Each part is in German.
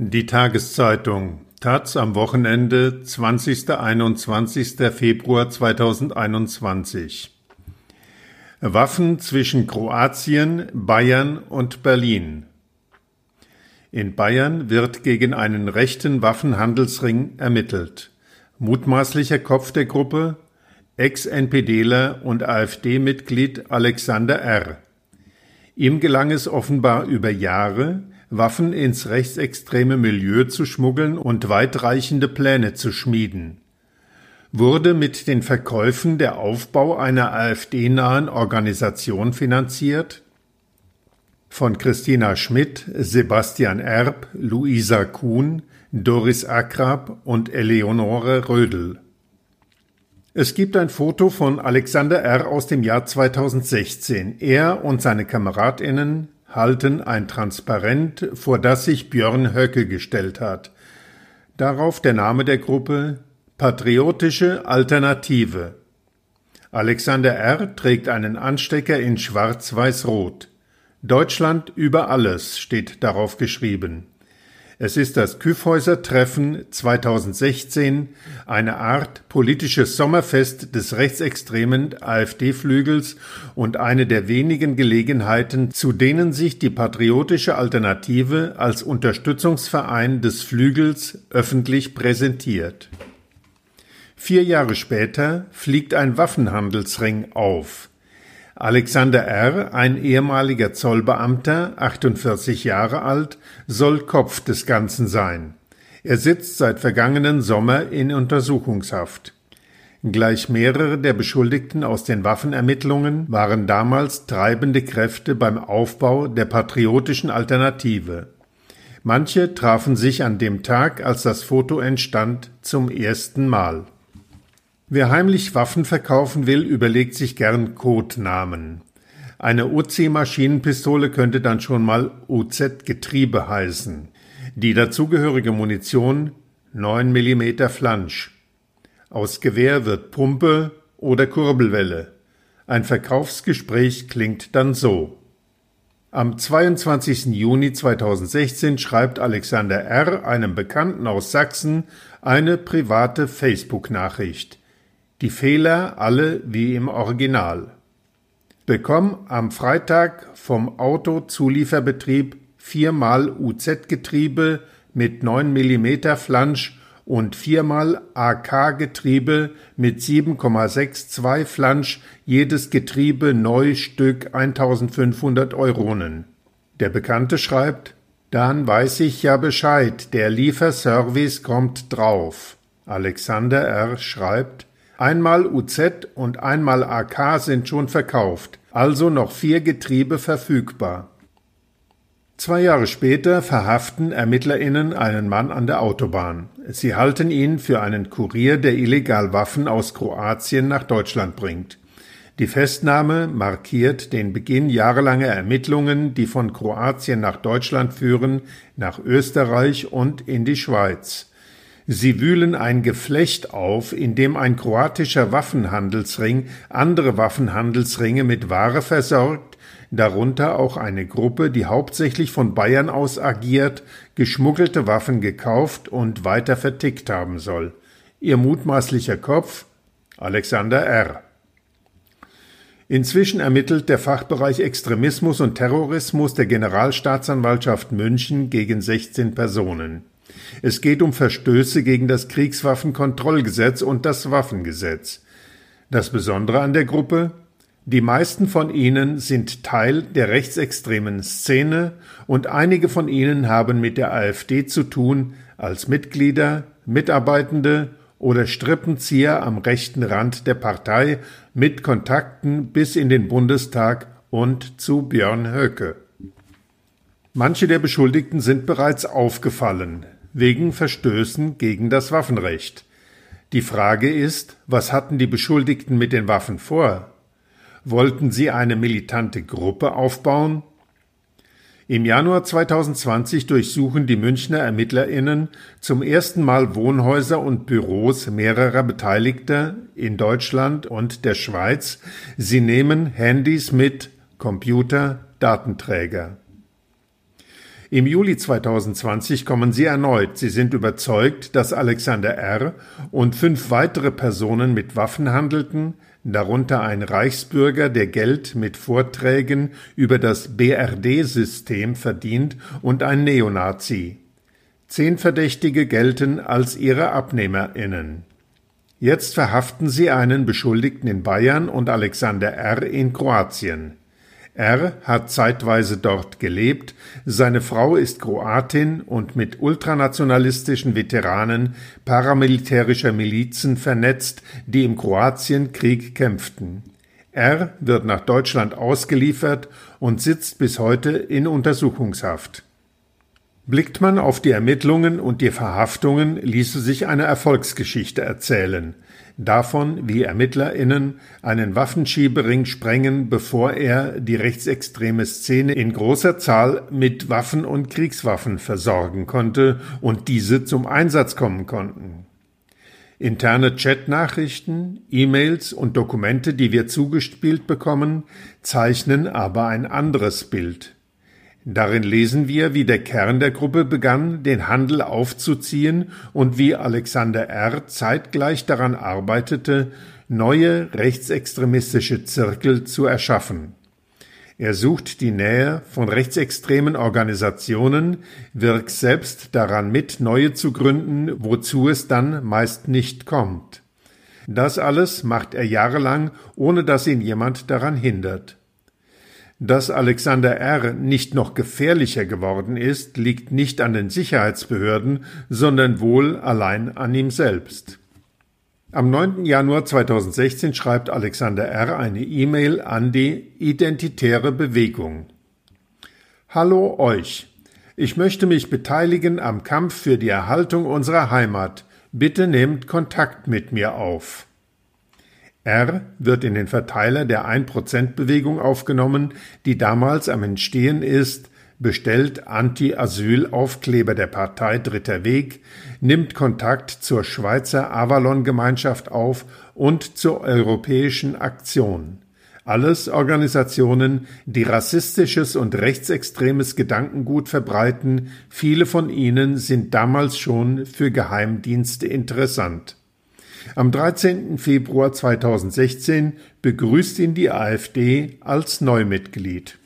Die Tageszeitung Taz am Wochenende 20. 21. Februar 2021 Waffen zwischen Kroatien, Bayern und Berlin In Bayern wird gegen einen rechten Waffenhandelsring ermittelt. Mutmaßlicher Kopf der Gruppe Ex-NPDler und AfD-Mitglied Alexander R. Ihm gelang es offenbar über Jahre, Waffen ins rechtsextreme Milieu zu schmuggeln und weitreichende Pläne zu schmieden. Wurde mit den Verkäufen der Aufbau einer AfD-nahen Organisation finanziert? Von Christina Schmidt, Sebastian Erb, Luisa Kuhn, Doris Akrab und Eleonore Rödel. Es gibt ein Foto von Alexander R. aus dem Jahr 2016. Er und seine Kameradinnen halten ein Transparent, vor das sich Björn Höcke gestellt hat. Darauf der Name der Gruppe Patriotische Alternative. Alexander R. trägt einen Anstecker in Schwarz-Weiß-Rot. Deutschland über alles steht darauf geschrieben. Es ist das Kyffhäuser-Treffen 2016, eine Art politisches Sommerfest des rechtsextremen AfD-Flügels und eine der wenigen Gelegenheiten, zu denen sich die Patriotische Alternative als Unterstützungsverein des Flügels öffentlich präsentiert. Vier Jahre später fliegt ein Waffenhandelsring auf. Alexander R., ein ehemaliger Zollbeamter, 48 Jahre alt, soll Kopf des Ganzen sein. Er sitzt seit vergangenen Sommer in Untersuchungshaft. Gleich mehrere der Beschuldigten aus den Waffenermittlungen waren damals treibende Kräfte beim Aufbau der patriotischen Alternative. Manche trafen sich an dem Tag, als das Foto entstand, zum ersten Mal. Wer heimlich Waffen verkaufen will, überlegt sich gern Codenamen. Eine UC-Maschinenpistole könnte dann schon mal UZ-Getriebe heißen. Die dazugehörige Munition 9 mm Flansch. Aus Gewehr wird Pumpe oder Kurbelwelle. Ein Verkaufsgespräch klingt dann so. Am 22. Juni 2016 schreibt Alexander R. einem Bekannten aus Sachsen eine private Facebook-Nachricht. Die Fehler alle wie im Original. Bekomm am Freitag vom Autozulieferbetrieb viermal UZ-Getriebe mit 9 mm Flansch und viermal AK-Getriebe mit 7,62 Flansch, jedes Getriebe neu Stück 1500 Euronen. Der Bekannte schreibt, dann weiß ich ja Bescheid, der Lieferservice kommt drauf. Alexander R. schreibt, Einmal UZ und einmal AK sind schon verkauft, also noch vier Getriebe verfügbar. Zwei Jahre später verhaften ErmittlerInnen einen Mann an der Autobahn. Sie halten ihn für einen Kurier, der illegal Waffen aus Kroatien nach Deutschland bringt. Die Festnahme markiert den Beginn jahrelanger Ermittlungen, die von Kroatien nach Deutschland führen, nach Österreich und in die Schweiz. Sie wühlen ein Geflecht auf, in dem ein kroatischer Waffenhandelsring andere Waffenhandelsringe mit Ware versorgt, darunter auch eine Gruppe, die hauptsächlich von Bayern aus agiert, geschmuggelte Waffen gekauft und weiter vertickt haben soll. Ihr mutmaßlicher Kopf Alexander R. Inzwischen ermittelt der Fachbereich Extremismus und Terrorismus der Generalstaatsanwaltschaft München gegen 16 Personen. Es geht um Verstöße gegen das Kriegswaffenkontrollgesetz und das Waffengesetz. Das Besondere an der Gruppe? Die meisten von ihnen sind Teil der rechtsextremen Szene und einige von ihnen haben mit der AfD zu tun als Mitglieder, Mitarbeitende oder Strippenzieher am rechten Rand der Partei mit Kontakten bis in den Bundestag und zu Björn Höcke. Manche der Beschuldigten sind bereits aufgefallen wegen Verstößen gegen das Waffenrecht. Die Frage ist, was hatten die Beschuldigten mit den Waffen vor? Wollten sie eine militante Gruppe aufbauen? Im Januar 2020 durchsuchen die Münchner Ermittlerinnen zum ersten Mal Wohnhäuser und Büros mehrerer Beteiligter in Deutschland und der Schweiz. Sie nehmen Handys mit, Computer, Datenträger. Im Juli 2020 kommen sie erneut. Sie sind überzeugt, dass Alexander R. und fünf weitere Personen mit Waffen handelten, darunter ein Reichsbürger, der Geld mit Vorträgen über das BRD-System verdient, und ein Neonazi. Zehn Verdächtige gelten als ihre Abnehmerinnen. Jetzt verhaften sie einen Beschuldigten in Bayern und Alexander R. in Kroatien. R. hat zeitweise dort gelebt, seine Frau ist Kroatin und mit ultranationalistischen Veteranen paramilitärischer Milizen vernetzt, die im Kroatienkrieg kämpften. R. wird nach Deutschland ausgeliefert und sitzt bis heute in Untersuchungshaft. Blickt man auf die Ermittlungen und die Verhaftungen, ließe sich eine Erfolgsgeschichte erzählen davon, wie ErmittlerInnen einen Waffenschiebering sprengen, bevor er die rechtsextreme Szene in großer Zahl mit Waffen und Kriegswaffen versorgen konnte und diese zum Einsatz kommen konnten. Interne Chatnachrichten, E-Mails und Dokumente, die wir zugespielt bekommen, zeichnen aber ein anderes Bild. Darin lesen wir, wie der Kern der Gruppe begann, den Handel aufzuziehen und wie Alexander R. zeitgleich daran arbeitete, neue rechtsextremistische Zirkel zu erschaffen. Er sucht die Nähe von rechtsextremen Organisationen, wirkt selbst daran mit, neue zu gründen, wozu es dann meist nicht kommt. Das alles macht er jahrelang, ohne dass ihn jemand daran hindert. Dass Alexander R. nicht noch gefährlicher geworden ist, liegt nicht an den Sicherheitsbehörden, sondern wohl allein an ihm selbst. Am 9. Januar 2016 schreibt Alexander R. eine E-Mail an die Identitäre Bewegung. Hallo euch. Ich möchte mich beteiligen am Kampf für die Erhaltung unserer Heimat. Bitte nehmt Kontakt mit mir auf. R wird in den Verteiler der 1%-Bewegung aufgenommen, die damals am Entstehen ist, bestellt Anti-Asyl-Aufkleber der Partei Dritter Weg, nimmt Kontakt zur Schweizer Avalon-Gemeinschaft auf und zur Europäischen Aktion. Alles Organisationen, die rassistisches und rechtsextremes Gedankengut verbreiten, viele von ihnen sind damals schon für Geheimdienste interessant. Am 13. Februar 2016 begrüßt ihn die AfD als Neumitglied.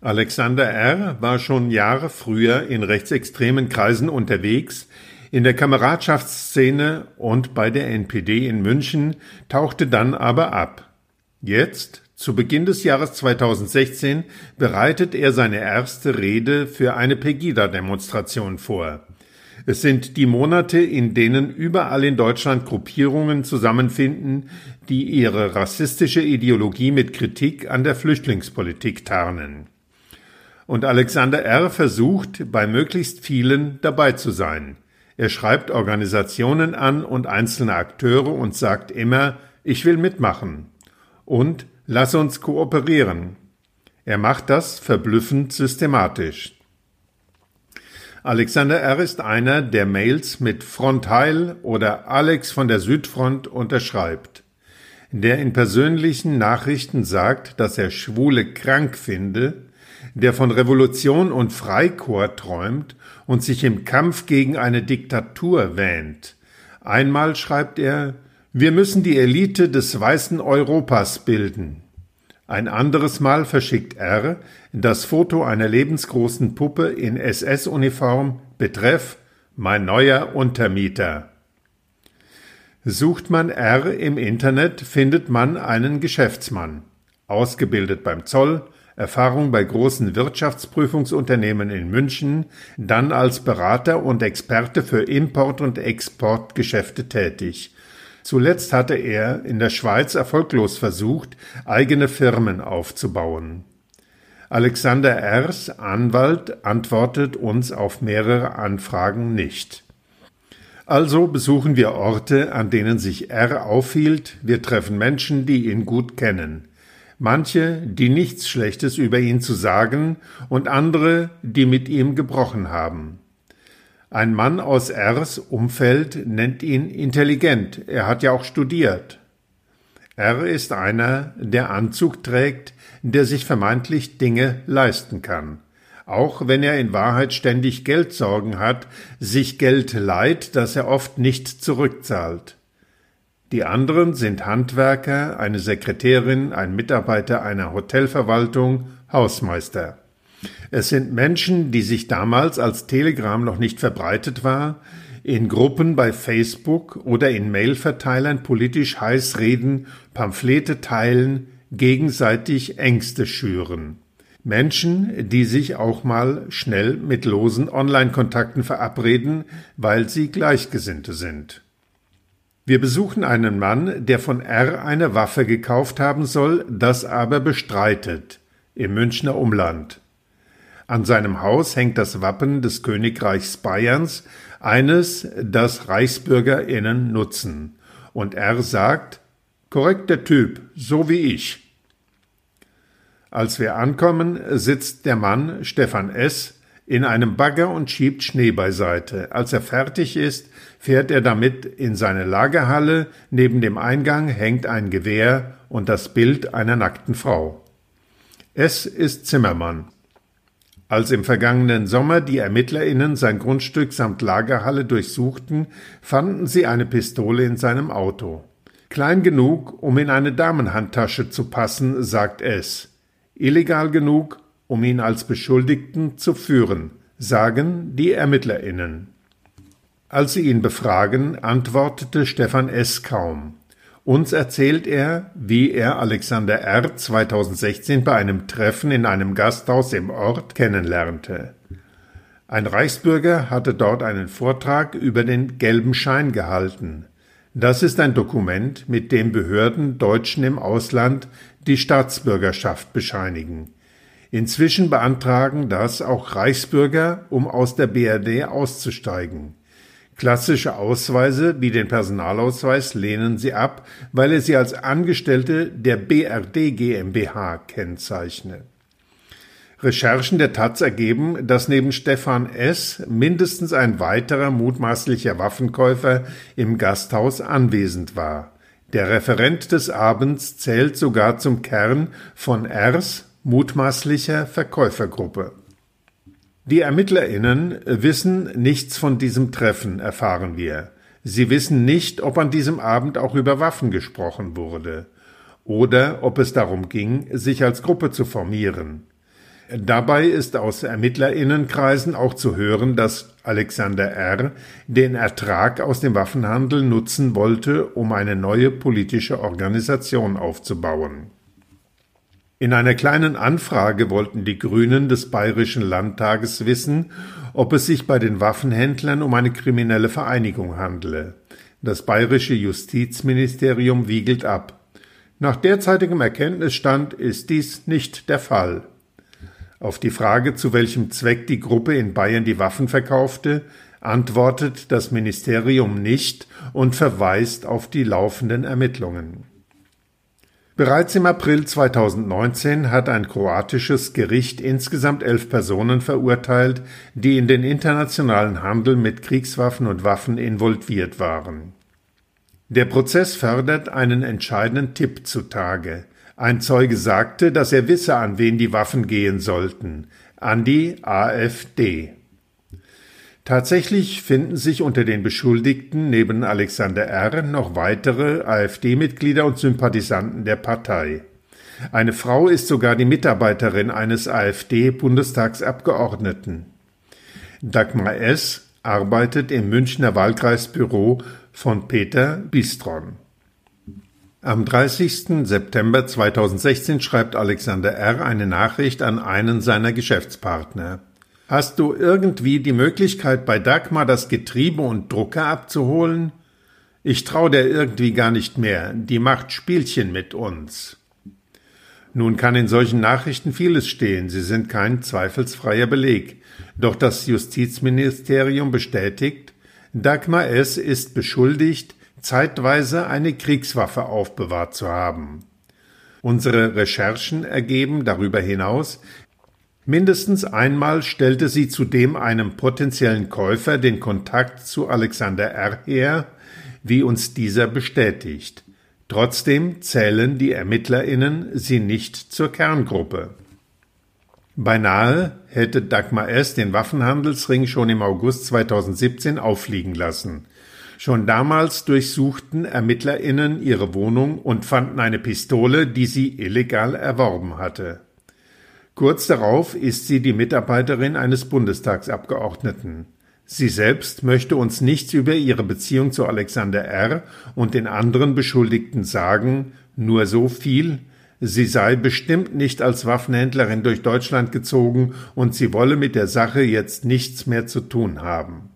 Alexander R. war schon Jahre früher in rechtsextremen Kreisen unterwegs, in der Kameradschaftsszene und bei der NPD in München, tauchte dann aber ab. Jetzt, zu Beginn des Jahres 2016, bereitet er seine erste Rede für eine Pegida-Demonstration vor. Es sind die Monate, in denen überall in Deutschland Gruppierungen zusammenfinden, die ihre rassistische Ideologie mit Kritik an der Flüchtlingspolitik tarnen. Und Alexander R. versucht, bei möglichst vielen dabei zu sein. Er schreibt Organisationen an und einzelne Akteure und sagt immer, ich will mitmachen. Und lass uns kooperieren. Er macht das verblüffend systematisch. Alexander R. ist einer, der Mails mit Frontheil oder Alex von der Südfront unterschreibt. Der in persönlichen Nachrichten sagt, dass er Schwule krank finde, der von Revolution und Freikorps träumt und sich im Kampf gegen eine Diktatur wähnt. Einmal schreibt er, wir müssen die Elite des weißen Europas bilden. Ein anderes Mal verschickt R. das Foto einer lebensgroßen Puppe in SS-Uniform betreff Mein neuer Untermieter. Sucht man R im Internet, findet man einen Geschäftsmann, ausgebildet beim Zoll, Erfahrung bei großen Wirtschaftsprüfungsunternehmen in München, dann als Berater und Experte für Import- und Exportgeschäfte tätig, Zuletzt hatte er in der Schweiz erfolglos versucht, eigene Firmen aufzubauen. Alexander Ers, Anwalt, antwortet uns auf mehrere Anfragen nicht. Also besuchen wir Orte, an denen sich R aufhielt, wir treffen Menschen, die ihn gut kennen. Manche, die nichts Schlechtes über ihn zu sagen, und andere, die mit ihm gebrochen haben. Ein Mann aus Rs Umfeld nennt ihn intelligent, er hat ja auch studiert. R ist einer, der Anzug trägt, der sich vermeintlich Dinge leisten kann. auch wenn er in Wahrheit ständig Geldsorgen hat, sich Geld leiht, das er oft nicht zurückzahlt. Die anderen sind Handwerker, eine Sekretärin, ein Mitarbeiter einer Hotelverwaltung, Hausmeister. Es sind Menschen, die sich damals, als Telegram noch nicht verbreitet war, in Gruppen bei Facebook oder in Mailverteilern politisch heiß reden, Pamphlete teilen, gegenseitig Ängste schüren. Menschen, die sich auch mal schnell mit losen Online-Kontakten verabreden, weil sie Gleichgesinnte sind. Wir besuchen einen Mann, der von R eine Waffe gekauft haben soll, das aber bestreitet, im Münchner Umland. An seinem Haus hängt das Wappen des Königreichs Bayerns, eines, das ReichsbürgerInnen nutzen. Und R sagt, korrekter Typ, so wie ich. Als wir ankommen, sitzt der Mann, Stefan S., in einem Bagger und schiebt Schnee beiseite. Als er fertig ist, fährt er damit in seine Lagerhalle. Neben dem Eingang hängt ein Gewehr und das Bild einer nackten Frau. S ist Zimmermann. Als im vergangenen Sommer die ErmittlerInnen sein Grundstück samt Lagerhalle durchsuchten, fanden sie eine Pistole in seinem Auto. Klein genug, um in eine Damenhandtasche zu passen, sagt S illegal genug, um ihn als Beschuldigten zu führen, sagen die Ermittlerinnen. Als sie ihn befragen, antwortete Stefan S. kaum. Uns erzählt er, wie er Alexander R. 2016 bei einem Treffen in einem Gasthaus im Ort kennenlernte. Ein Reichsbürger hatte dort einen Vortrag über den gelben Schein gehalten. Das ist ein Dokument, mit dem Behörden Deutschen im Ausland die Staatsbürgerschaft bescheinigen. Inzwischen beantragen das auch Reichsbürger, um aus der BRD auszusteigen. Klassische Ausweise wie den Personalausweis lehnen sie ab, weil er sie als Angestellte der BRD GmbH kennzeichne. Recherchen der Taz ergeben, dass neben Stefan S. mindestens ein weiterer mutmaßlicher Waffenkäufer im Gasthaus anwesend war. Der Referent des Abends zählt sogar zum Kern von Rs mutmaßlicher Verkäufergruppe. Die ErmittlerInnen wissen nichts von diesem Treffen, erfahren wir. Sie wissen nicht, ob an diesem Abend auch über Waffen gesprochen wurde oder ob es darum ging, sich als Gruppe zu formieren. Dabei ist aus Ermittlerinnenkreisen auch zu hören, dass Alexander R. den Ertrag aus dem Waffenhandel nutzen wollte, um eine neue politische Organisation aufzubauen. In einer kleinen Anfrage wollten die Grünen des Bayerischen Landtages wissen, ob es sich bei den Waffenhändlern um eine kriminelle Vereinigung handele. Das bayerische Justizministerium wiegelt ab. Nach derzeitigem Erkenntnisstand ist dies nicht der Fall. Auf die Frage, zu welchem Zweck die Gruppe in Bayern die Waffen verkaufte, antwortet das Ministerium nicht und verweist auf die laufenden Ermittlungen. Bereits im April 2019 hat ein kroatisches Gericht insgesamt elf Personen verurteilt, die in den internationalen Handel mit Kriegswaffen und Waffen involviert waren. Der Prozess fördert einen entscheidenden Tipp zutage. Ein Zeuge sagte, dass er wisse, an wen die Waffen gehen sollten, an die AfD. Tatsächlich finden sich unter den Beschuldigten neben Alexander R. noch weitere AfD-Mitglieder und Sympathisanten der Partei. Eine Frau ist sogar die Mitarbeiterin eines AfD-Bundestagsabgeordneten. Dagmar S. arbeitet im Münchner Wahlkreisbüro von Peter Bistron. Am 30. September 2016 schreibt Alexander R. eine Nachricht an einen seiner Geschäftspartner. Hast du irgendwie die Möglichkeit, bei Dagmar das Getriebe und Drucker abzuholen? Ich trau der irgendwie gar nicht mehr, die macht Spielchen mit uns. Nun kann in solchen Nachrichten vieles stehen, sie sind kein zweifelsfreier Beleg. Doch das Justizministerium bestätigt, Dagmar S. ist beschuldigt, zeitweise eine Kriegswaffe aufbewahrt zu haben. Unsere Recherchen ergeben darüber hinaus, mindestens einmal stellte sie zudem einem potenziellen Käufer den Kontakt zu Alexander R. her, wie uns dieser bestätigt. Trotzdem zählen die Ermittlerinnen sie nicht zur Kerngruppe. Beinahe hätte Dagmar S. den Waffenhandelsring schon im August 2017 auffliegen lassen. Schon damals durchsuchten ErmittlerInnen ihre Wohnung und fanden eine Pistole, die sie illegal erworben hatte. Kurz darauf ist sie die Mitarbeiterin eines Bundestagsabgeordneten. Sie selbst möchte uns nichts über ihre Beziehung zu Alexander R. und den anderen Beschuldigten sagen, nur so viel, sie sei bestimmt nicht als Waffenhändlerin durch Deutschland gezogen und sie wolle mit der Sache jetzt nichts mehr zu tun haben.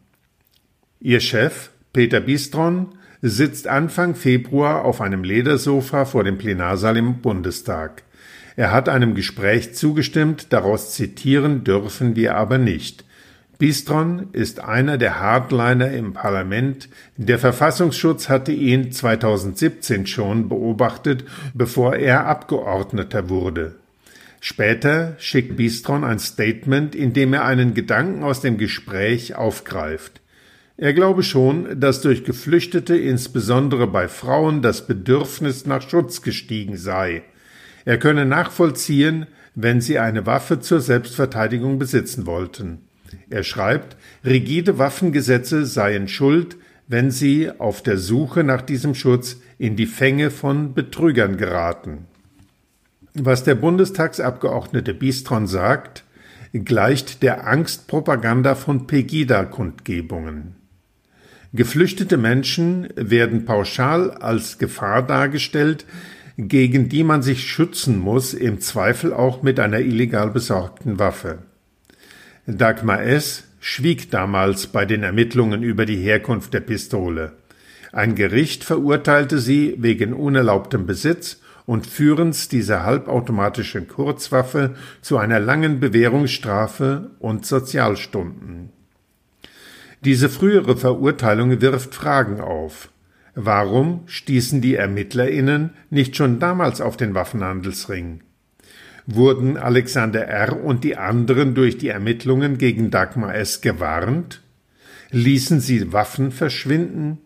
Ihr Chef, Peter Bistron, sitzt Anfang Februar auf einem Ledersofa vor dem Plenarsaal im Bundestag. Er hat einem Gespräch zugestimmt, daraus zitieren dürfen wir aber nicht. Bistron ist einer der Hardliner im Parlament. Der Verfassungsschutz hatte ihn 2017 schon beobachtet, bevor er Abgeordneter wurde. Später schickt Bistron ein Statement, in dem er einen Gedanken aus dem Gespräch aufgreift. Er glaube schon, dass durch Geflüchtete, insbesondere bei Frauen, das Bedürfnis nach Schutz gestiegen sei. Er könne nachvollziehen, wenn sie eine Waffe zur Selbstverteidigung besitzen wollten. Er schreibt, rigide Waffengesetze seien schuld, wenn sie auf der Suche nach diesem Schutz in die Fänge von Betrügern geraten. Was der Bundestagsabgeordnete Bistron sagt, gleicht der Angstpropaganda von Pegida-Kundgebungen. Geflüchtete Menschen werden pauschal als Gefahr dargestellt, gegen die man sich schützen muss, im Zweifel auch mit einer illegal besorgten Waffe. Dagmar S. schwieg damals bei den Ermittlungen über die Herkunft der Pistole. Ein Gericht verurteilte sie wegen unerlaubtem Besitz und Führens dieser halbautomatischen Kurzwaffe zu einer langen Bewährungsstrafe und Sozialstunden. Diese frühere Verurteilung wirft Fragen auf. Warum stießen die ErmittlerInnen nicht schon damals auf den Waffenhandelsring? Wurden Alexander R. und die anderen durch die Ermittlungen gegen Dagmar S. gewarnt? Ließen sie Waffen verschwinden?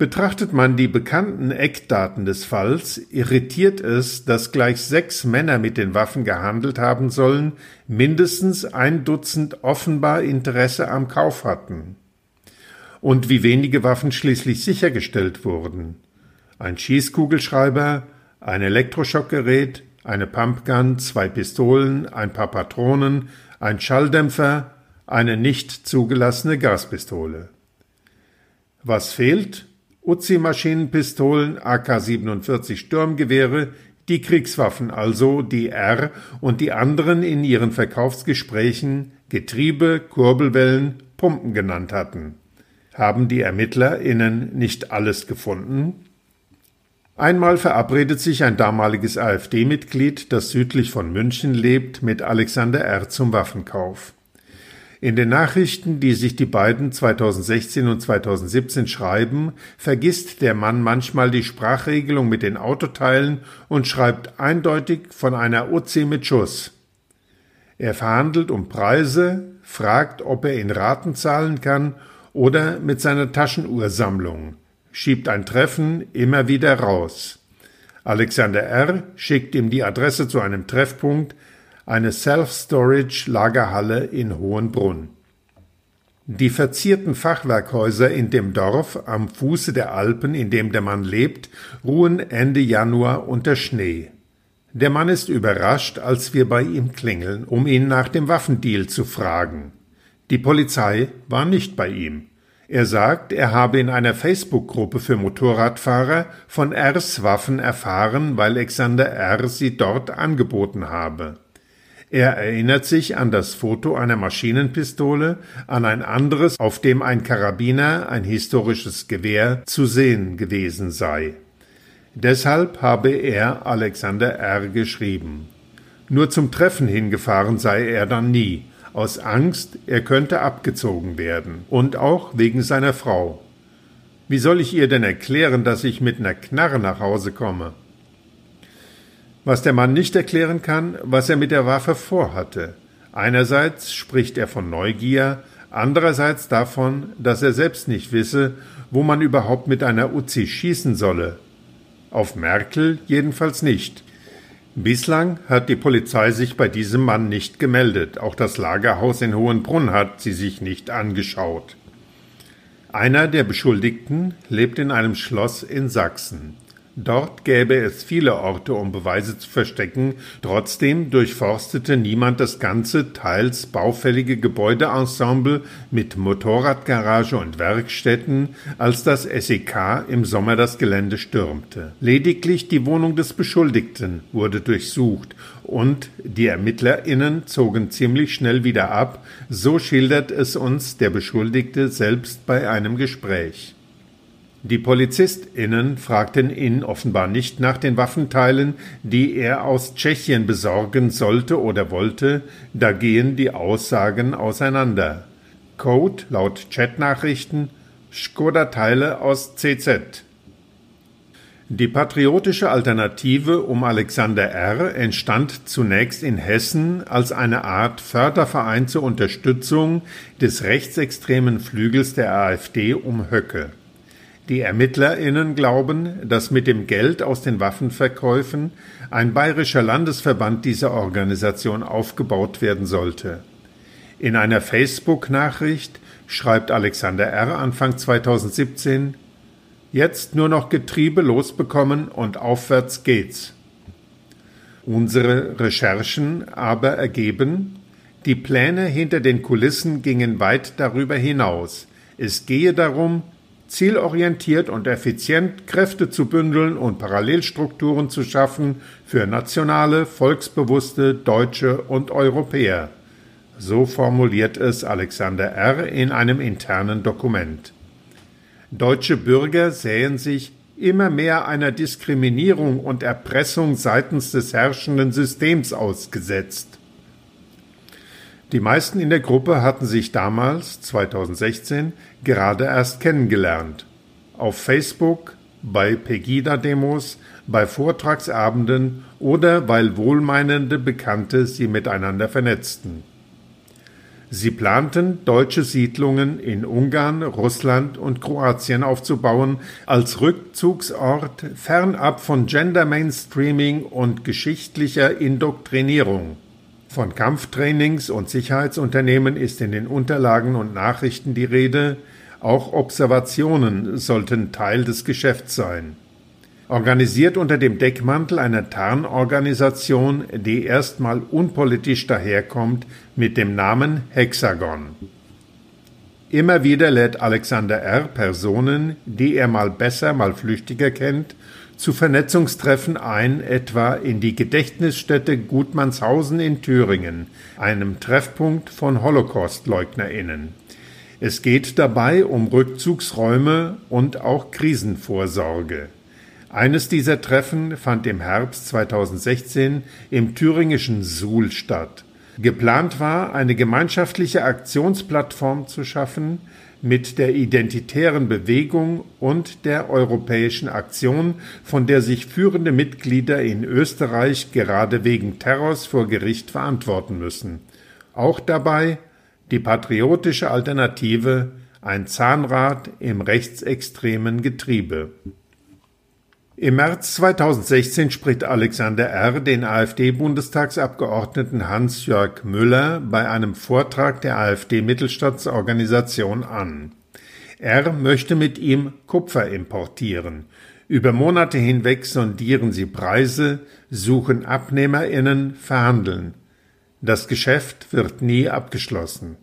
Betrachtet man die bekannten Eckdaten des Falls, irritiert es, dass gleich sechs Männer mit den Waffen gehandelt haben sollen, mindestens ein Dutzend offenbar Interesse am Kauf hatten. Und wie wenige Waffen schließlich sichergestellt wurden. Ein Schießkugelschreiber, ein Elektroschockgerät, eine Pumpgun, zwei Pistolen, ein paar Patronen, ein Schalldämpfer, eine nicht zugelassene Gaspistole. Was fehlt? Uzi-Maschinenpistolen, AK-47 Sturmgewehre, die Kriegswaffen also, die R und die anderen in ihren Verkaufsgesprächen Getriebe, Kurbelwellen, Pumpen genannt hatten. Haben die ErmittlerInnen nicht alles gefunden? Einmal verabredet sich ein damaliges AfD-Mitglied, das südlich von München lebt, mit Alexander R. zum Waffenkauf. In den Nachrichten, die sich die beiden 2016 und 2017 schreiben, vergisst der Mann manchmal die Sprachregelung mit den Autoteilen und schreibt eindeutig von einer Uzi mit Schuss. Er verhandelt um Preise, fragt, ob er in Raten zahlen kann oder mit seiner Taschenuhrsammlung schiebt ein Treffen immer wieder raus. Alexander R. schickt ihm die Adresse zu einem Treffpunkt, eine Self-Storage-Lagerhalle in Hohenbrunn. Die verzierten Fachwerkhäuser in dem Dorf am Fuße der Alpen, in dem der Mann lebt, ruhen Ende Januar unter Schnee. Der Mann ist überrascht, als wir bei ihm klingeln, um ihn nach dem Waffendeal zu fragen. Die Polizei war nicht bei ihm. Er sagt, er habe in einer Facebook-Gruppe für Motorradfahrer von Rs Waffen erfahren, weil Alexander R. sie dort angeboten habe. Er erinnert sich an das Foto einer Maschinenpistole, an ein anderes, auf dem ein Karabiner, ein historisches Gewehr, zu sehen gewesen sei. Deshalb habe er Alexander R. geschrieben. Nur zum Treffen hingefahren sei er dann nie aus Angst, er könnte abgezogen werden, und auch wegen seiner Frau. Wie soll ich ihr denn erklären, dass ich mit ner Knarre nach Hause komme? Was der Mann nicht erklären kann, was er mit der Waffe vorhatte. Einerseits spricht er von Neugier, andererseits davon, dass er selbst nicht wisse, wo man überhaupt mit einer Uzi schießen solle. Auf Merkel jedenfalls nicht. Bislang hat die Polizei sich bei diesem Mann nicht gemeldet. Auch das Lagerhaus in Hohenbrunn hat sie sich nicht angeschaut. Einer der Beschuldigten lebt in einem Schloss in Sachsen. Dort gäbe es viele Orte, um Beweise zu verstecken, trotzdem durchforstete niemand das ganze, teils baufällige Gebäudeensemble mit Motorradgarage und Werkstätten, als das SEK im Sommer das Gelände stürmte. Lediglich die Wohnung des Beschuldigten wurde durchsucht und die ErmittlerInnen zogen ziemlich schnell wieder ab, so schildert es uns der Beschuldigte selbst bei einem Gespräch. Die PolizistInnen fragten ihn offenbar nicht nach den Waffenteilen, die er aus Tschechien besorgen sollte oder wollte, da gehen die Aussagen auseinander. Code laut Chatnachrichten Skoda-Teile aus CZ. Die patriotische Alternative um Alexander R. entstand zunächst in Hessen als eine Art Förderverein zur Unterstützung des rechtsextremen Flügels der AfD um Höcke. Die ErmittlerInnen glauben, dass mit dem Geld aus den Waffenverkäufen ein bayerischer Landesverband dieser Organisation aufgebaut werden sollte. In einer Facebook-Nachricht schreibt Alexander R. Anfang 2017 Jetzt nur noch Getriebe losbekommen und aufwärts geht's. Unsere Recherchen aber ergeben, die Pläne hinter den Kulissen gingen weit darüber hinaus. Es gehe darum, zielorientiert und effizient Kräfte zu bündeln und Parallelstrukturen zu schaffen für nationale, volksbewusste Deutsche und Europäer. So formuliert es Alexander R. in einem internen Dokument. Deutsche Bürger sähen sich immer mehr einer Diskriminierung und Erpressung seitens des herrschenden Systems ausgesetzt. Die meisten in der Gruppe hatten sich damals, 2016, gerade erst kennengelernt. Auf Facebook, bei Pegida-Demos, bei Vortragsabenden oder weil wohlmeinende Bekannte sie miteinander vernetzten. Sie planten, deutsche Siedlungen in Ungarn, Russland und Kroatien aufzubauen, als Rückzugsort fernab von Gender Mainstreaming und geschichtlicher Indoktrinierung. Von Kampftrainings und Sicherheitsunternehmen ist in den Unterlagen und Nachrichten die Rede, auch Observationen sollten Teil des Geschäfts sein. Organisiert unter dem Deckmantel einer Tarnorganisation, die erstmal unpolitisch daherkommt, mit dem Namen Hexagon. Immer wieder lädt Alexander R. Personen, die er mal besser, mal flüchtiger kennt, zu Vernetzungstreffen ein, etwa in die Gedächtnisstätte Gutmannshausen in Thüringen, einem Treffpunkt von Holocaustleugnerinnen. Es geht dabei um Rückzugsräume und auch Krisenvorsorge. Eines dieser Treffen fand im Herbst 2016 im thüringischen Suhl statt. Geplant war, eine gemeinschaftliche Aktionsplattform zu schaffen, mit der identitären Bewegung und der europäischen Aktion, von der sich führende Mitglieder in Österreich gerade wegen Terrors vor Gericht verantworten müssen. Auch dabei die patriotische Alternative, ein Zahnrad im rechtsextremen Getriebe. Im März 2016 spricht Alexander R. den AfD-Bundestagsabgeordneten Hans-Jörg Müller bei einem Vortrag der AfD-Mittelstadtorganisation an. Er möchte mit ihm Kupfer importieren. Über Monate hinweg sondieren sie Preise, suchen AbnehmerInnen, verhandeln. Das Geschäft wird nie abgeschlossen.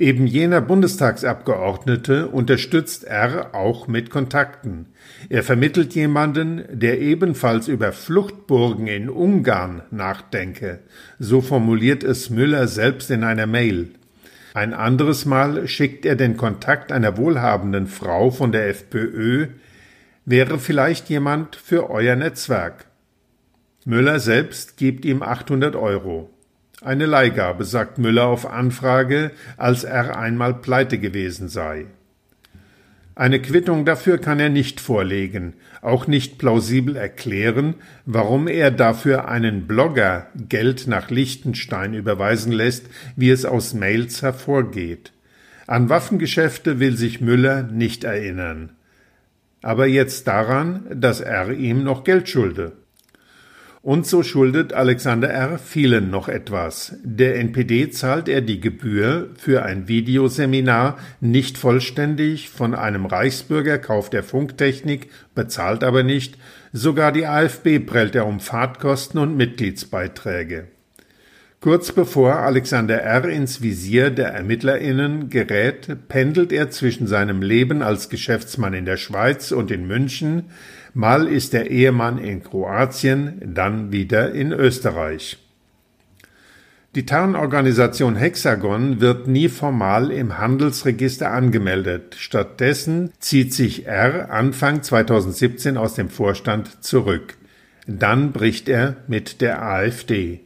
Eben jener Bundestagsabgeordnete unterstützt R auch mit Kontakten. Er vermittelt jemanden, der ebenfalls über Fluchtburgen in Ungarn nachdenke. So formuliert es Müller selbst in einer Mail. Ein anderes Mal schickt er den Kontakt einer wohlhabenden Frau von der FPÖ, wäre vielleicht jemand für euer Netzwerk. Müller selbst gibt ihm 800 Euro. Eine Leihgabe, sagt Müller auf Anfrage, als er einmal pleite gewesen sei. Eine Quittung dafür kann er nicht vorlegen, auch nicht plausibel erklären, warum er dafür einen Blogger Geld nach Liechtenstein überweisen lässt, wie es aus Mails hervorgeht. An Waffengeschäfte will sich Müller nicht erinnern. Aber jetzt daran, dass er ihm noch Geld schulde. Und so schuldet Alexander R. vielen noch etwas. Der NPD zahlt er die Gebühr für ein Videoseminar nicht vollständig, von einem Reichsbürger kauft er Funktechnik, bezahlt aber nicht, sogar die AfB prellt er um Fahrtkosten und Mitgliedsbeiträge. Kurz bevor Alexander R. ins Visier der ErmittlerInnen gerät, pendelt er zwischen seinem Leben als Geschäftsmann in der Schweiz und in München, mal ist der Ehemann in Kroatien, dann wieder in Österreich. Die Tarnorganisation Hexagon wird nie formal im Handelsregister angemeldet. Stattdessen zieht sich R Anfang 2017 aus dem Vorstand zurück. Dann bricht er mit der AfD.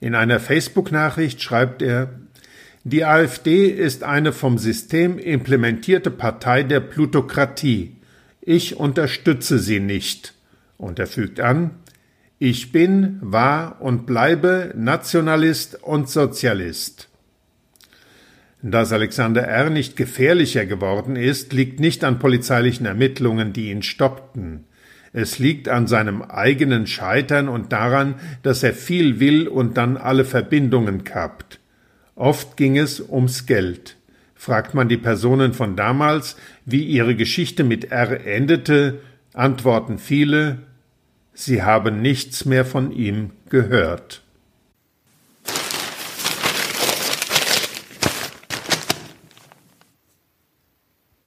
In einer Facebook-Nachricht schreibt er, die AfD ist eine vom System implementierte Partei der Plutokratie. Ich unterstütze sie nicht. Und er fügt an, ich bin, war und bleibe Nationalist und Sozialist. Dass Alexander R. nicht gefährlicher geworden ist, liegt nicht an polizeilichen Ermittlungen, die ihn stoppten. Es liegt an seinem eigenen Scheitern und daran, dass er viel will und dann alle Verbindungen kappt. Oft ging es ums Geld. Fragt man die Personen von damals, wie ihre Geschichte mit R endete, antworten viele, sie haben nichts mehr von ihm gehört.